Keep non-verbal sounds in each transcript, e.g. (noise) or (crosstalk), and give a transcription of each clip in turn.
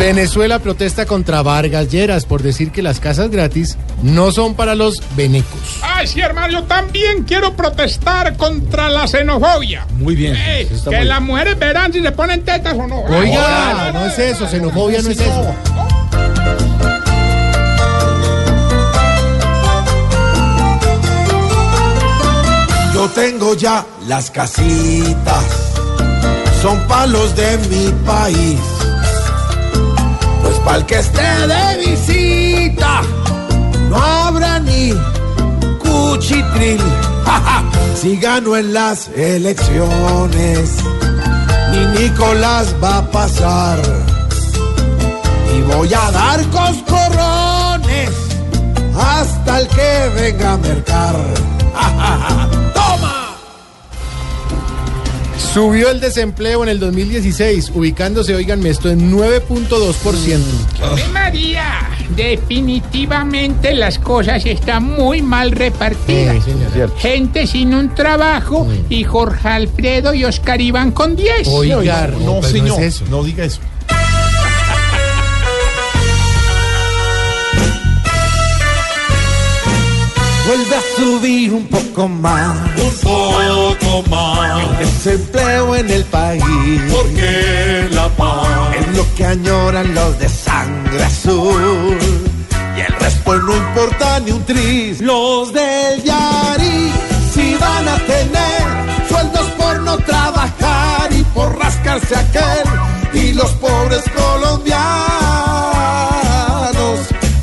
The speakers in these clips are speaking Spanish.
Venezuela protesta contra Vargas Lleras por decir que las casas gratis no son para los venecos. Ay, sí, hermano, yo también quiero protestar contra la xenofobia. Muy bien. Que muy las mujeres verán si se ponen tetas o no. Oiga, no es eso, xenofobia no es eso. Yo tengo ya las casitas, son palos de mi país. Pa'l que esté de visita, no habrá ni cuchitril. (laughs) Si gano en las elecciones, ni Nicolás va a pasar. Y voy a dar coscorrones hasta el que venga a mercar. Subió el desempleo en el 2016, ubicándose, oiganme esto, en 9.2%. Ave María, definitivamente las cosas están muy mal repartidas. Sí, señora. Gente sin un trabajo y Jorge Alfredo y Oscar Iván con 10. Oiga, No, señor, es eso. no diga eso. Vuelve a subir un poco más un poco más, el desempleo en el país. porque la paz Es lo que añoran los de sangre azul. Y el resto no importa ni un tris. Los del Yari si van a tener sueldos por no trabajar y por rascarse aquel. Y los pobres colombianos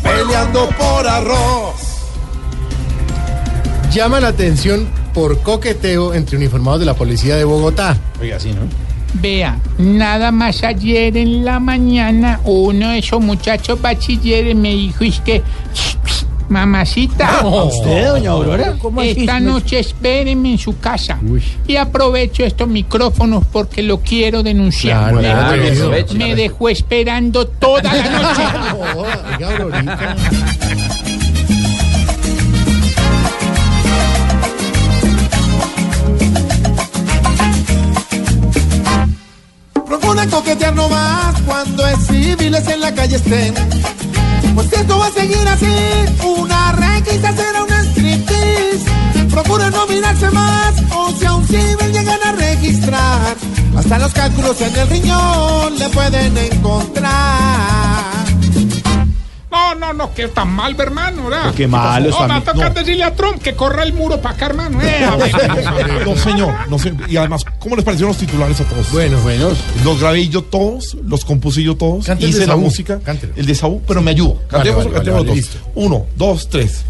peleando por arroz. Llama la atención por coqueteo entre uniformados de la policía de Bogotá. Oiga, sí, ¿no? Vea, nada más ayer en la mañana uno de esos muchachos bachilleres me dijo, es que, mamacita, ¿Usted, doña Aurora? ¿Cómo así? esta noche espérenme en su casa. Y aprovecho estos micrófonos porque lo quiero denunciar. Claro, me, claro, me- eso. me dejó esperando toda la noche. (laughs) Oiga, no más cuando es civiles en la calle estén. Pues esto va a seguir así, una requisa será una striptease. Procuran no mirarse más, o si a un civil llegan a registrar. Hasta los cálculos en el riñón le pueden encontrar. No, no, no, que tan mal, hermano, ¿verdad? Qué malo No, está me va a tocar no. decirle a Trump que corra el muro para acá, hermano. Eh, a ver. (laughs) No, señor, no sé. Y además, ¿cómo les parecieron los titulares a todos? Bueno, bueno. Los grabé yo todos, los compuse yo todos, Cante el de hice la Saúl, música, cántelo. el de Saúl, pero me ayudo. Vale, Cantemos, vale, cantemos vale, los dos. listo. Uno, dos, tres.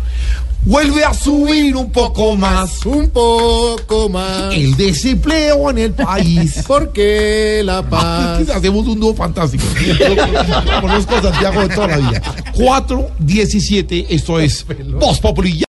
Vuelve a subir un poco más Un poco más. el desempleo en el país. (laughs) Porque la paz. Aquí hacemos un dúo fantástico. (laughs) Conozco a Santiago de toda la vida. 4, 17, esto es Voz Populi.